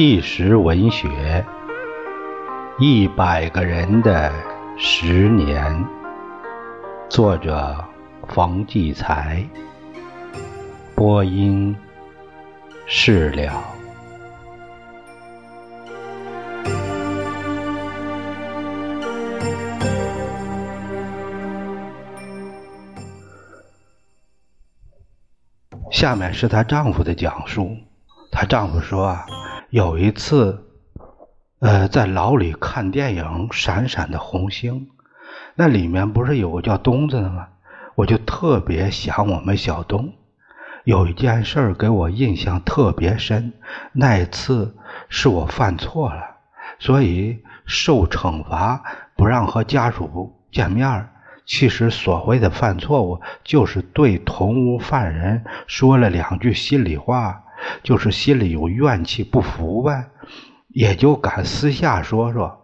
纪实文学《一百个人的十年》，作者冯骥才，播音释了。下面是她丈夫的讲述。她丈夫说啊，有一次，呃，在牢里看电影《闪闪的红星》，那里面不是有个叫东子的吗？我就特别想我们小东。有一件事给我印象特别深，那次是我犯错了，所以受惩罚，不让和家属见面。其实所谓的犯错误，就是对同屋犯人说了两句心里话，就是心里有怨气不服呗，也就敢私下说说。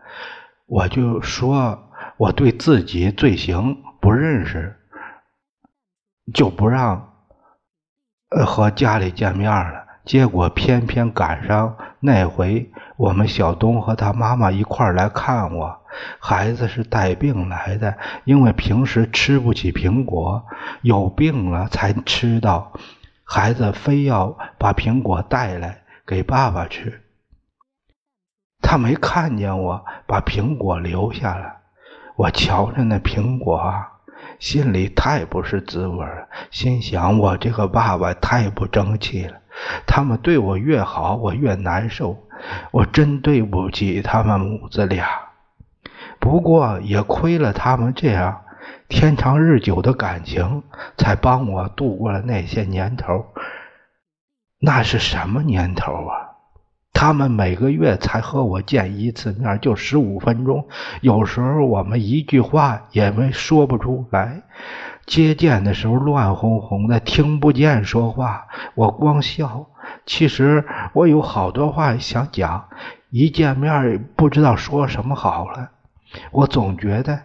我就说我对自己罪行不认识，就不让呃和家里见面了。结果偏偏赶上那回，我们小东和他妈妈一块来看我。孩子是带病来的，因为平时吃不起苹果，有病了才吃到。孩子非要把苹果带来给爸爸吃。他没看见我把苹果留下了，我瞧着那苹果啊，心里太不是滋味了。心想我这个爸爸太不争气了。他们对我越好，我越难受。我真对不起他们母子俩。不过也亏了他们这样天长日久的感情，才帮我度过了那些年头。那是什么年头啊？他们每个月才和我见一次面，就十五分钟。有时候我们一句话也没说不出来。接见的时候乱哄哄的，听不见说话，我光笑。其实我有好多话想讲，一见面不知道说什么好了。我总觉得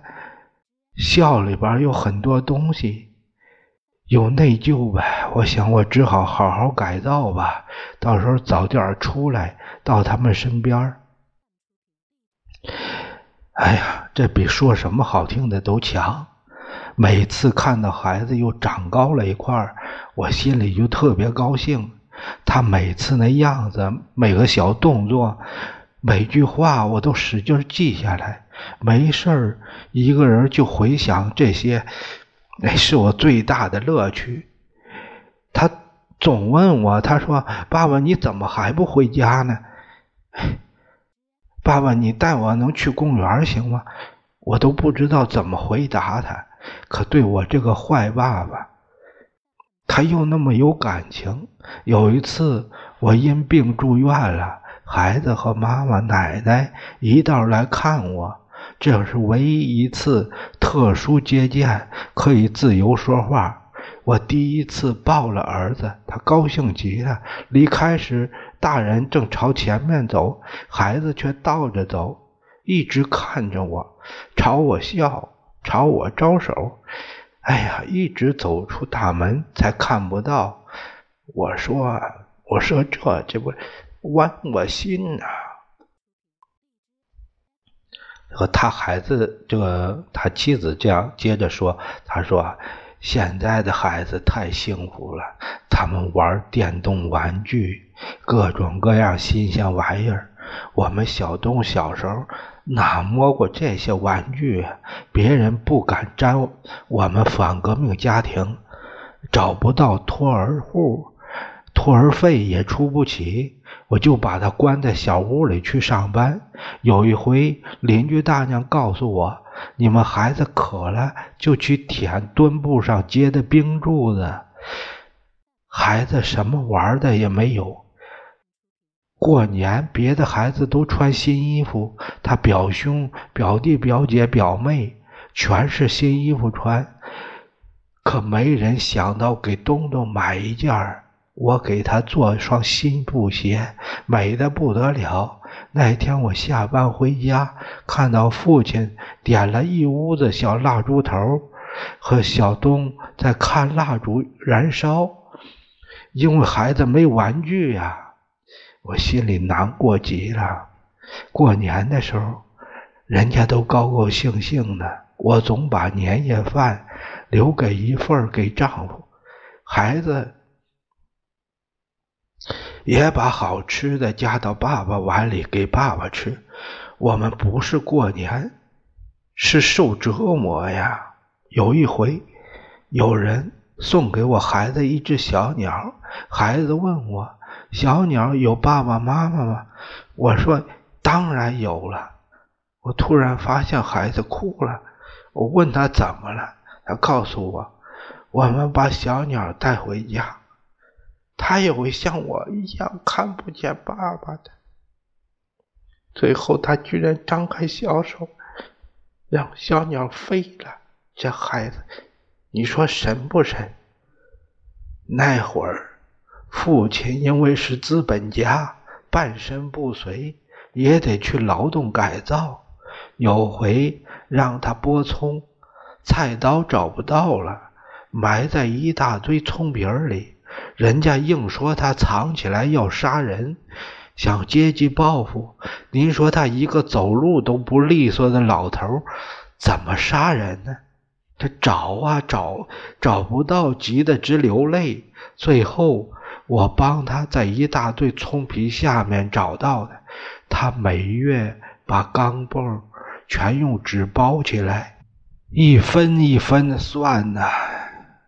笑里边有很多东西，有内疚呗。我想我只好好好改造吧，到时候早点出来到他们身边。哎呀，这比说什么好听的都强。每次看到孩子又长高了一块我心里就特别高兴。他每次那样子，每个小动作，每句话，我都使劲记下来。没事儿，一个人就回想这些，那是我最大的乐趣。他总问我，他说：“爸爸，你怎么还不回家呢？”爸爸，你带我能去公园行吗？我都不知道怎么回答他。可对我这个坏爸爸，他又那么有感情。有一次我因病住院了，孩子和妈妈、奶奶一道来看我。这是唯一一次特殊接见，可以自由说话。我第一次抱了儿子，他高兴极了。离开时，大人正朝前面走，孩子却倒着走，一直看着我，朝我笑，朝我招手。哎呀，一直走出大门才看不到。我说：“我说这这不剜我心呐。”和他孩子，这个他妻子这样接着说：“他说，现在的孩子太幸福了，他们玩电动玩具，各种各样新鲜玩意儿。我们小东小时候哪摸过这些玩具？别人不敢沾，我们反革命家庭找不到托儿户，托儿费也出不起。”我就把他关在小屋里去上班。有一回，邻居大娘告诉我：“你们孩子渴了，就去舔墩布上结的冰柱子。”孩子什么玩的也没有。过年，别的孩子都穿新衣服，他表兄、表弟、表姐、表妹全是新衣服穿，可没人想到给东东买一件儿。我给他做双新布鞋，美的不得了。那天我下班回家，看到父亲点了一屋子小蜡烛头，和小东在看蜡烛燃烧。因为孩子没玩具呀，我心里难过极了。过年的时候，人家都高高兴兴的，我总把年夜饭留给一份给丈夫，孩子也把好吃的夹到爸爸碗里给爸爸吃。我们不是过年，是受折磨呀。有一回，有人送给我孩子一只小鸟，孩子问我。小鸟有爸爸妈妈吗？我说当然有了。我突然发现孩子哭了，我问他怎么了，他告诉我，我们把小鸟带回家，他也会像我一样看不见爸爸的。最后他居然张开小手，让小鸟飞了。这孩子，你说神不神？那会儿。父亲因为是资本家，半身不遂，也得去劳动改造。有回让他剥葱，菜刀找不到了，埋在一大堆葱皮里。人家硬说他藏起来要杀人，想阶级报复。您说他一个走路都不利索的老头，怎么杀人呢？他找啊找，找不到，急得直流泪。最后。我帮他在一大堆葱皮下面找到的，他每月把钢镚全用纸包起来，一分一分的算呢，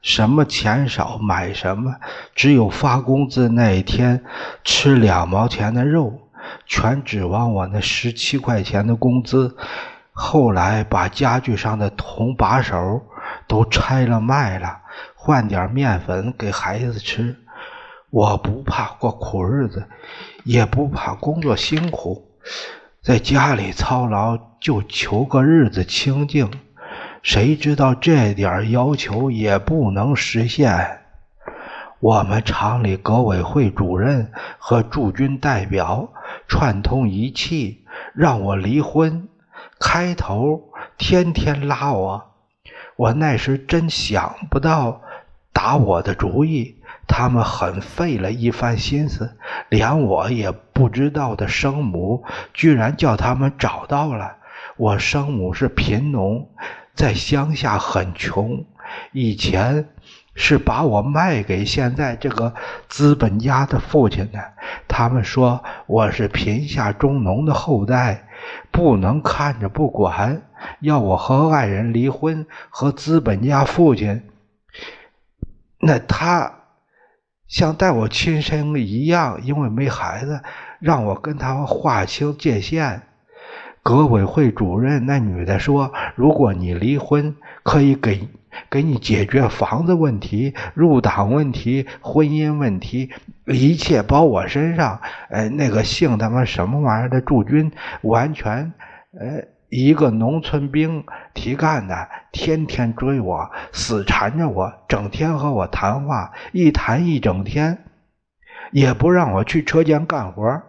什么钱少买什么，只有发工资那一天吃两毛钱的肉，全指望我那十七块钱的工资。后来把家具上的铜把手都拆了卖了，换点面粉给孩子吃。我不怕过苦日子，也不怕工作辛苦，在家里操劳就求个日子清静。谁知道这点要求也不能实现？我们厂里革委会主任和驻军代表串通一气，让我离婚。开头天天拉我，我那时真想不到打我的主意。他们很费了一番心思，连我也不知道的生母，居然叫他们找到了。我生母是贫农，在乡下很穷，以前是把我卖给现在这个资本家的父亲的。他们说我是贫下中农的后代，不能看着不管，要我和爱人离婚，和资本家父亲。那他。像待我亲生一样，因为没孩子，让我跟他划清界限。革委会主任那女的说：“如果你离婚，可以给给你解决房子问题、入党问题、婚姻问题，一切包我身上。”呃，那个姓他妈什么玩意儿的驻军，完全，呃。一个农村兵提干的，天天追我，死缠着我，整天和我谈话，一谈一整天，也不让我去车间干活。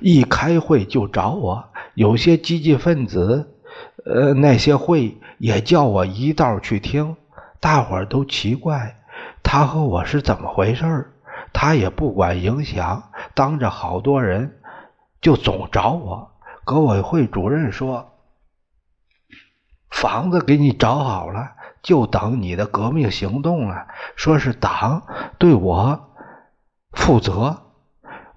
一开会就找我，有些积极分子，呃，那些会也叫我一道去听。大伙儿都奇怪，他和我是怎么回事他也不管影响，当着好多人就总找我。革委会主任说：“房子给你找好了，就等你的革命行动了。说是党对我负责，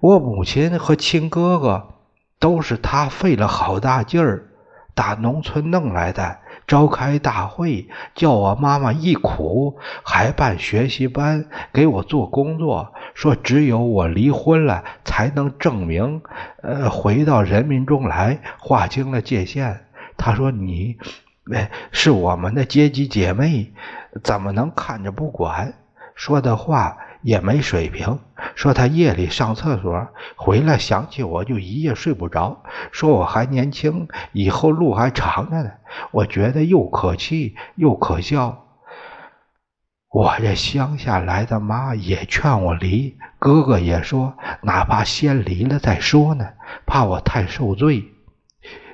我母亲和亲哥哥都是他费了好大劲儿打农村弄来的。召开大会，叫我妈妈一苦，还办学习班给我做工作。”说只有我离婚了，才能证明，呃，回到人民中来，划清了界限。他说你，哎，是我们的阶级姐妹，怎么能看着不管？说的话也没水平。说他夜里上厕所回来想起我就一夜睡不着。说我还年轻，以后路还长着呢。我觉得又可气又可笑。我这乡下来的妈也劝我离，哥哥也说哪怕先离了再说呢，怕我太受罪。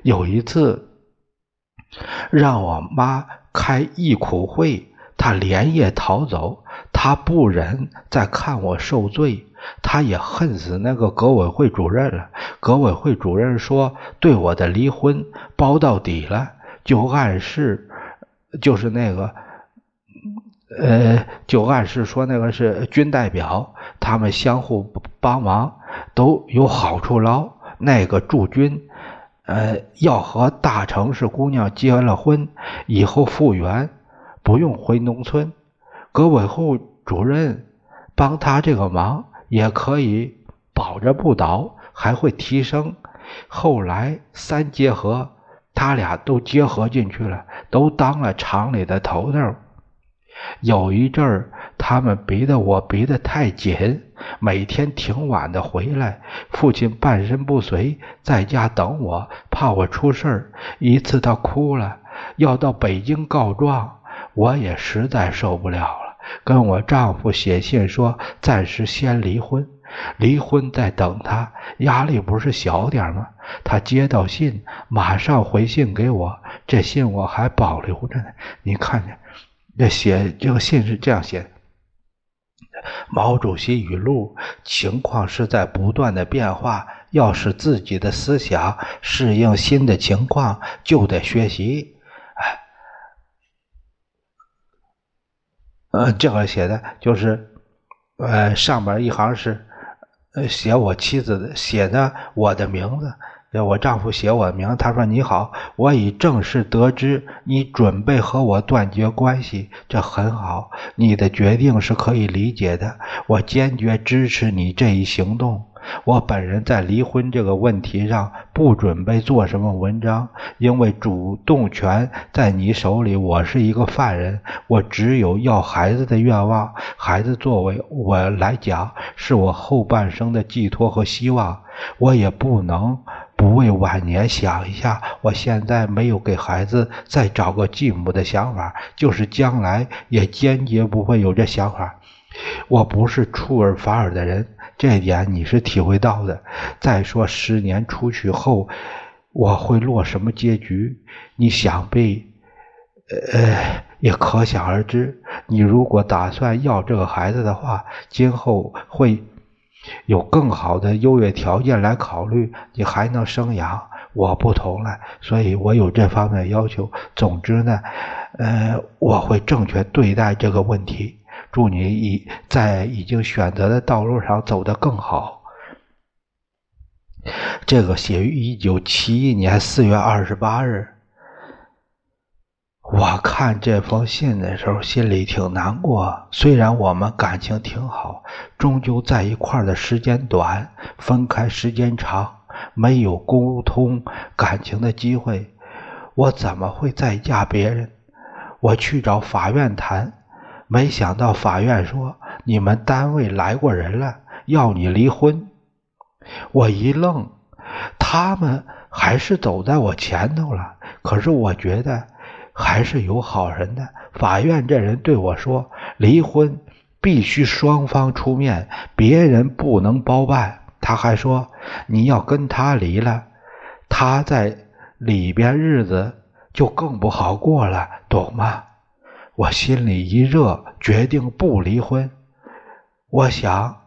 有一次让我妈开忆苦会，他连夜逃走，他不忍再看我受罪，他也恨死那个革委会主任了。革委会主任说对我的离婚包到底了，就暗示就是那个，呃，就暗示说那个是军代表，他们相互帮忙都有好处捞。那个驻军，呃，要和大城市姑娘结了婚以后复原，不用回农村。革委会主任帮他这个忙，也可以保着不倒，还会提升。后来三结合，他俩都结合进去了，都当了厂里的头头。有一阵儿，他们逼得我逼得太紧，每天挺晚的回来。父亲半身不遂，在家等我，怕我出事儿。一次他哭了，要到北京告状。我也实在受不了了，跟我丈夫写信说暂时先离婚，离婚再等他，压力不是小点吗？他接到信，马上回信给我，这信我还保留着呢。你看见，这写这个信是这样写的：毛主席语录，情况是在不断的变化，要使自己的思想适应新的情况，就得学习。呃，这个写的就是，呃，上边一行是，呃，写我妻子的，写的我的名字，我丈夫写我的名，他说你好，我已正式得知你准备和我断绝关系，这很好，你的决定是可以理解的，我坚决支持你这一行动。我本人在离婚这个问题上不准备做什么文章，因为主动权在你手里。我是一个犯人，我只有要孩子的愿望。孩子作为我来讲，是我后半生的寄托和希望。我也不能不为晚年想一下。我现在没有给孩子再找个继母的想法，就是将来也坚决不会有这想法。我不是出尔反尔的人。这一点你是体会到的。再说十年出去后，我会落什么结局？你想必，呃，也可想而知。你如果打算要这个孩子的话，今后会有更好的优越条件来考虑，你还能生养。我不同了，所以我有这方面要求。总之呢，呃，我会正确对待这个问题。祝你已在已经选择的道路上走得更好。这个写于一九七一年四月二十八日。我看这封信的时候，心里挺难过。虽然我们感情挺好，终究在一块儿的时间短，分开时间长，没有沟通感情的机会。我怎么会再嫁别人？我去找法院谈。没想到法院说你们单位来过人了，要你离婚。我一愣，他们还是走在我前头了。可是我觉得还是有好人的。法院这人对我说，离婚必须双方出面，别人不能包办。他还说你要跟他离了，他在里边日子就更不好过了，懂吗？我心里一热，决定不离婚。我想，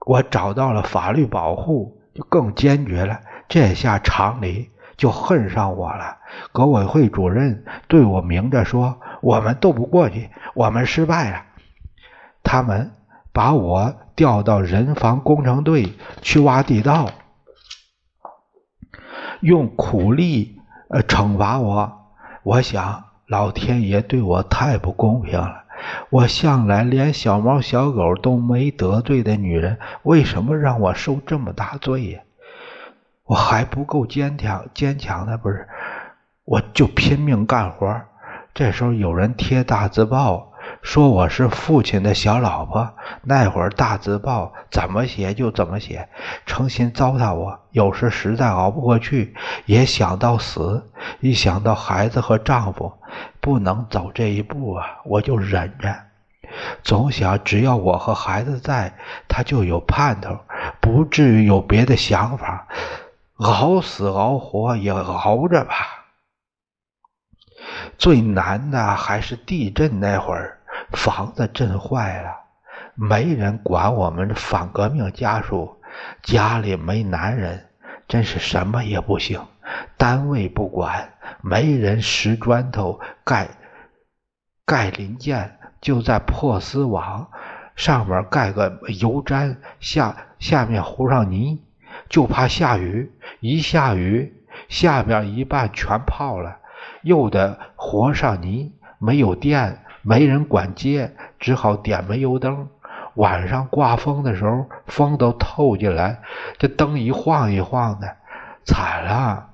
我找到了法律保护，就更坚决了。这下厂里就恨上我了。革委会主任对我明着说：“我们斗不过去，我们失败了。”他们把我调到人防工程队去挖地道，用苦力呃惩罚我。我想。老天爷对我太不公平了！我向来连小猫小狗都没得罪的女人，为什么让我受这么大罪呀？我还不够坚强，坚强的不是？我就拼命干活。这时候有人贴大字报。说我是父亲的小老婆，那会儿大字报怎么写就怎么写，诚心糟蹋我。有时实在熬不过去，也想到死。一想到孩子和丈夫不能走这一步啊，我就忍着。总想只要我和孩子在，他就有盼头，不至于有别的想法。熬死熬活也熬着吧。最难的还是地震那会儿。房子震坏了，没人管我们反革命家属，家里没男人，真是什么也不行。单位不管，没人拾砖头盖盖零件，就在破丝网上面盖个油毡，下下面糊上泥，就怕下雨，一下雨下边一半全泡了，又得和上泥，没有电，没人管接，只好点煤油灯。晚上刮风的时候，风都透进来，这灯一晃一晃的，惨了。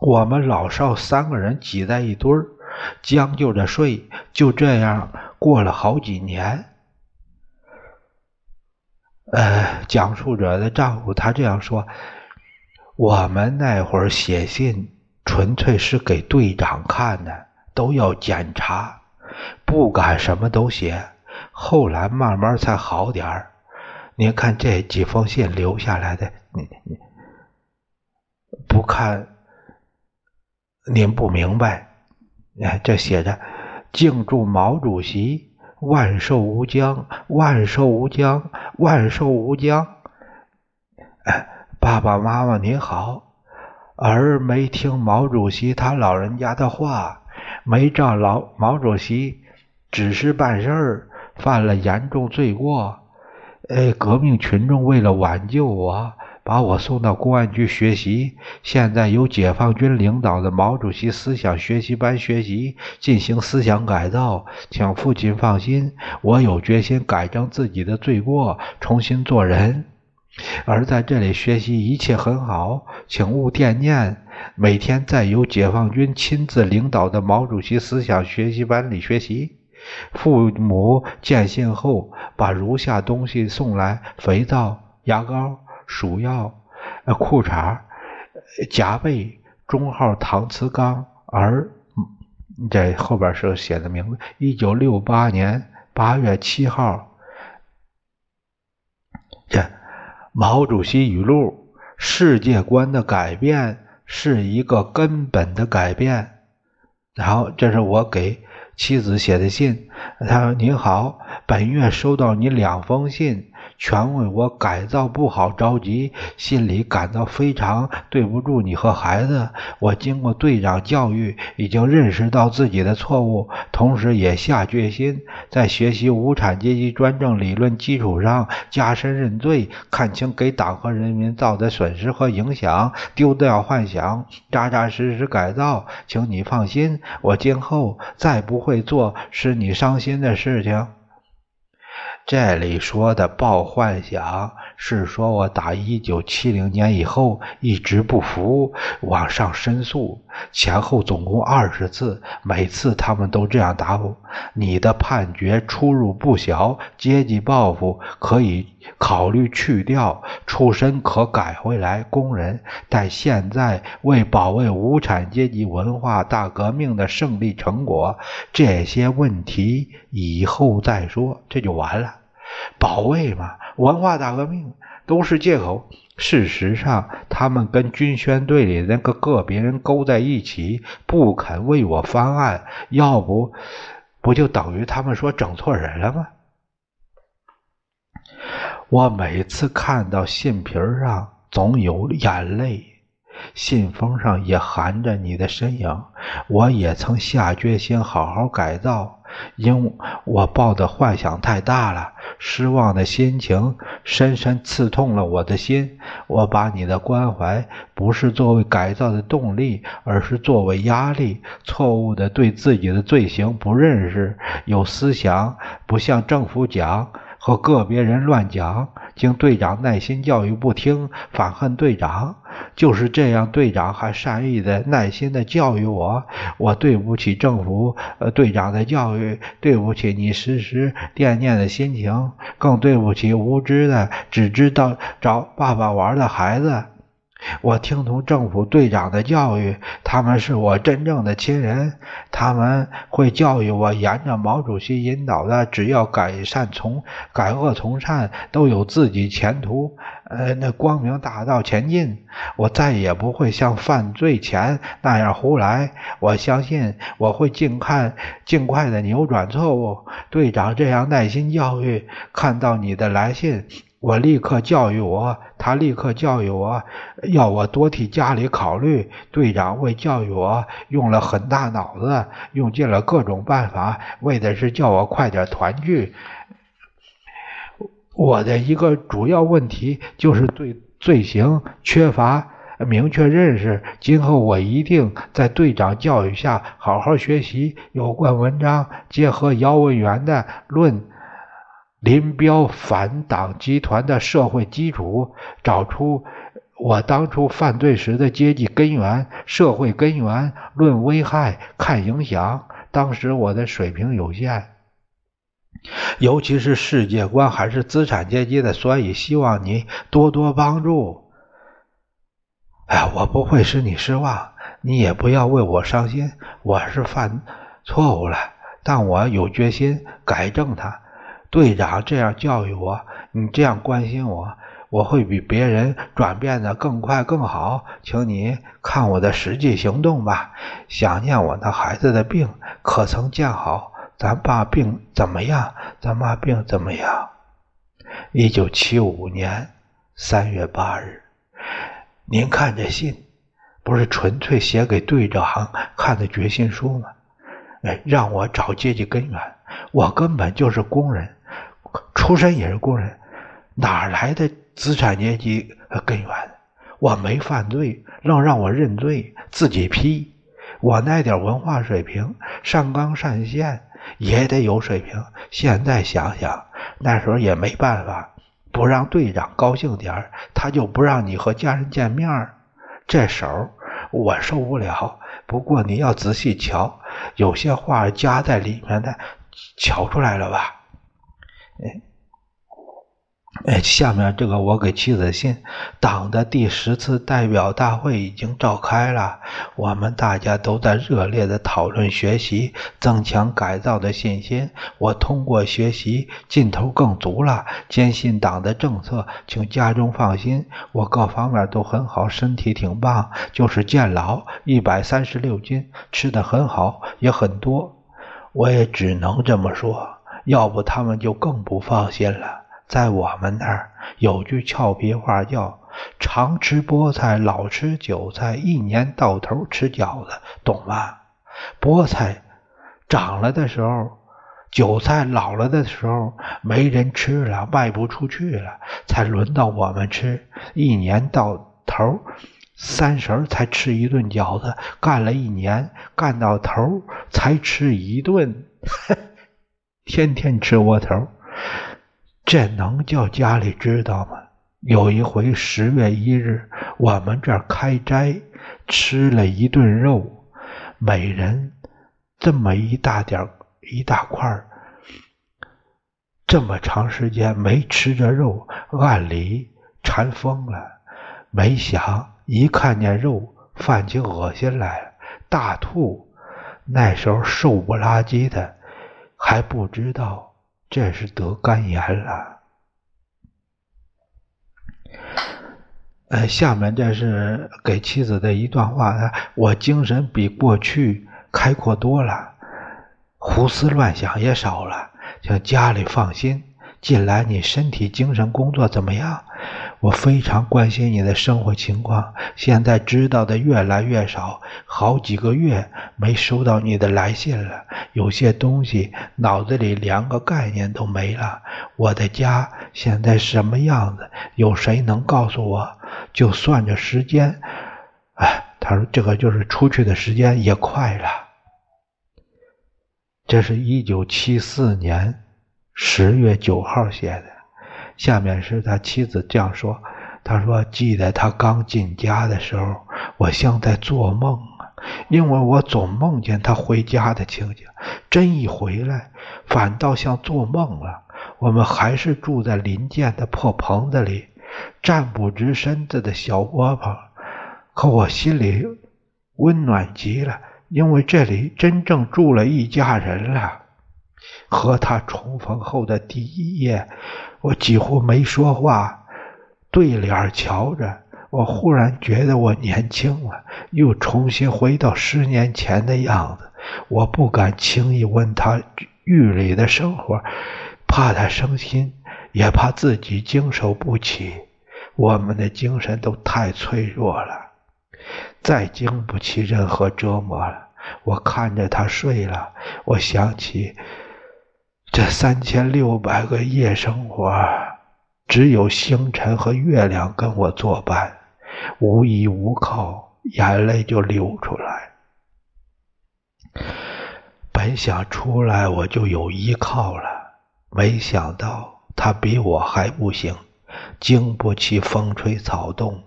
我们老少三个人挤在一堆儿，将就着睡，就这样过了好几年。呃，讲述者的丈夫他这样说：“我们那会儿写信，纯粹是给队长看的，都要检查，不敢什么都写。”后来慢慢才好点儿。您看这几封信留下来的，你你不看，您不明白。哎，这写着“敬祝毛主席万寿无疆，万寿无疆，万寿无疆”。哎，爸爸妈妈您好，儿没听毛主席他老人家的话，没照老毛主席指示办事儿。犯了严重罪过，呃，革命群众为了挽救我，把我送到公安局学习。现在由解放军领导的毛主席思想学习班学习，进行思想改造。请父亲放心，我有决心改正自己的罪过，重新做人。而在这里学习一切很好，请勿惦念。每天在由解放军亲自领导的毛主席思想学习班里学习。父母见信后，把如下东西送来：肥皂、牙膏、鼠药、呃裤衩、夹被、中号搪瓷缸。而这后边是写的名字：一九六八年八月七号。这毛主席语录：世界观的改变是一个根本的改变。然后，这是我给。妻子写的信，他说：“您好，本月收到你两封信。”全为我改造不好着急，心里感到非常对不住你和孩子。我经过队长教育，已经认识到自己的错误，同时也下决心在学习无产阶级专政理论基础上加深认罪，看清给党和人民造的损失和影响，丢掉幻想，扎扎实实改造。请你放心，我今后再不会做使你伤心的事情。这里说的抱幻想，是说我打一九七零年以后一直不服，往上申诉，前后总共二十次，每次他们都这样答复：你的判决出入不小，阶级报复可以考虑去掉，出身可改回来，工人。但现在为保卫无产阶级文化大革命的胜利成果，这些问题以后再说，这就完了。保卫嘛，文化大革命都是借口。事实上，他们跟军宣队里那个个别人勾在一起，不肯为我翻案，要不不就等于他们说整错人了吗？我每次看到信皮上总有眼泪，信封上也含着你的身影。我也曾下决心好好改造。因我抱的幻想太大了，失望的心情深深刺痛了我的心。我把你的关怀不是作为改造的动力，而是作为压力。错误的对自己的罪行不认识，有思想不向政府讲，和个别人乱讲。经队长耐心教育不听，反恨队长。就是这样，队长还善意的、耐心的教育我。我对不起政府，呃，队长的教育，对不起你时时惦念的心情，更对不起无知的只知道找爸爸玩的孩子。我听从政府队长的教育，他们是我真正的亲人。他们会教育我，沿着毛主席引导的，只要改善从改恶从善，都有自己前途。呃，那光明大道前进，我再也不会像犯罪前那样胡来。我相信我会尽快尽快的扭转错误。队长这样耐心教育，看到你的来信。我立刻教育我，他立刻教育我，要我多替家里考虑。队长为教育我用了很大脑子，用尽了各种办法，为的是叫我快点团聚。我的一个主要问题就是对罪行缺乏明确认识。今后我一定在队长教育下好好学习有关文章，结合姚文元的论。林彪反党集团的社会基础，找出我当初犯罪时的阶级根源、社会根源，论危害、看影响。当时我的水平有限，尤其是世界观还是资产阶级的，所以希望你多多帮助。哎，我不会使你失望，你也不要为我伤心。我是犯错误了，但我有决心改正它。队长这样教育我，你这样关心我，我会比别人转变的更快更好。请你看我的实际行动吧。想念我那孩子的病，可曾见好？咱爸病怎么样？咱妈病怎么样？一九七五年三月八日，您看这信，不是纯粹写给队长看的决心书吗？哎，让我找阶级根源，我根本就是工人。出身也是工人，哪来的资产阶级根源？我没犯罪，愣让我认罪，自己批。我那点文化水平，上纲上线也得有水平。现在想想，那时候也没办法，不让队长高兴点他就不让你和家人见面这手我受不了。不过你要仔细瞧，有些话夹在里面的，瞧出来了吧？哎，哎，下面这个我给妻子信，党的第十次代表大会已经召开了，我们大家都在热烈的讨论学习，增强改造的信心。我通过学习劲头更足了，坚信党的政策，请家中放心，我各方面都很好，身体挺棒，就是健老，一百三十六斤，吃的很好，也很多，我也只能这么说。要不他们就更不放心了。在我们那儿有句俏皮话叫“常吃菠菜，老吃韭菜，一年到头吃饺子”，懂吗？菠菜长了的时候，韭菜老了的时候，没人吃了，卖不出去了，才轮到我们吃。一年到头，三十才吃一顿饺子，干了一年，干到头才吃一顿。天天吃窝头，这能叫家里知道吗？有一回十月一日，我们这儿开斋，吃了一顿肉，每人这么一大点一大块儿。这么长时间没吃着肉，按理馋疯了。没想一看见肉，犯起恶心来，大吐。那时候瘦不拉几的。还不知道这是得肝炎了。呃，下面这是给妻子的一段话：我精神比过去开阔多了，胡思乱想也少了，请家里放心。近来你身体、精神、工作怎么样？我非常关心你的生活情况，现在知道的越来越少，好几个月没收到你的来信了，有些东西脑子里连个概念都没了。我的家现在什么样子？有谁能告诉我？就算着时间，哎，他说这个就是出去的时间也快了。这是一九七四年十月九号写的。下面是他妻子这样说：“他说，记得他刚进家的时候，我像在做梦啊，因为我总梦见他回家的情景。真一回来，反倒像做梦了。我们还是住在临建的破棚子里，站不直身子的小窝棚，可我心里温暖极了，因为这里真正住了一家人了。和他重逢后的第一夜，我几乎没说话，对脸瞧着。我忽然觉得我年轻了，又重新回到十年前的样子。我不敢轻易问他狱里的生活，怕他伤心，也怕自己经受不起。我们的精神都太脆弱了，再经不起任何折磨了。我看着他睡了，我想起这三千六百个夜生活，只有星辰和月亮跟我作伴。无依无靠，眼泪就流出来。本想出来我就有依靠了，没想到他比我还不行，经不起风吹草动。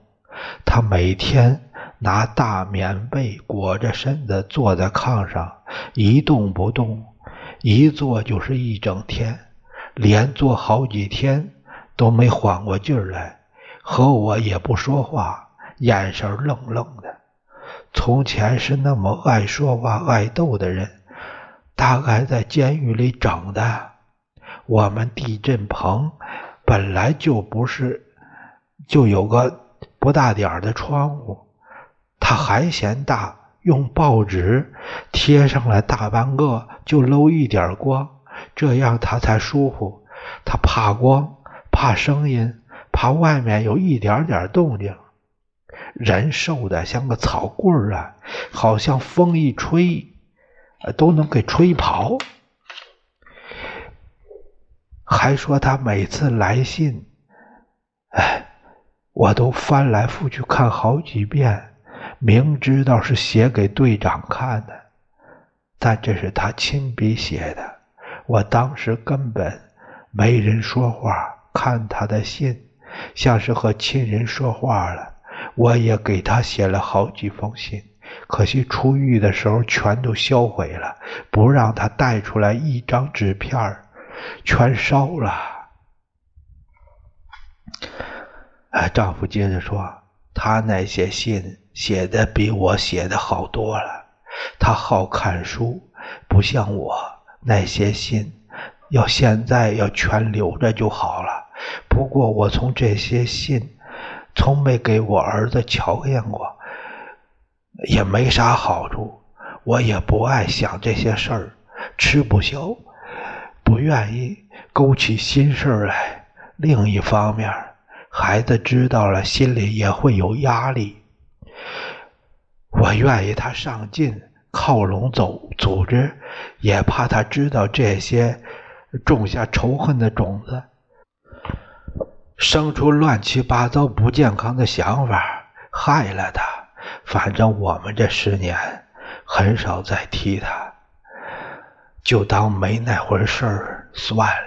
他每天拿大棉被裹着身子坐在炕上一动不动，一坐就是一整天，连坐好几天都没缓过劲儿来。和我也不说话，眼神愣愣的。从前是那么爱说话、爱逗的人，大概在监狱里整的。我们地震棚本来就不是，就有个不大点儿的窗户，他还嫌大，用报纸贴上了大半个，就漏一点光，这样他才舒服。他怕光，怕声音。怕外面有一点点动静，人瘦的像个草棍儿啊，好像风一吹，都能给吹跑。还说他每次来信，哎，我都翻来覆去看好几遍，明知道是写给队长看的，但这是他亲笔写的。我当时根本没人说话，看他的信。像是和亲人说话了，我也给他写了好几封信，可惜出狱的时候全都销毁了，不让他带出来一张纸片全烧了。丈夫接着说，他那些信写的比我写的好多了，他好看书，不像我那些信，要现在要全留着就好了。不过，我从这些信，从没给我儿子瞧见过，也没啥好处。我也不爱想这些事儿，吃不消，不愿意勾起心事来。另一方面，孩子知道了，心里也会有压力。我愿意他上进，靠拢走组织，也怕他知道这些，种下仇恨的种子。生出乱七八糟、不健康的想法，害了他。反正我们这十年很少再提他，就当没那回事儿算了。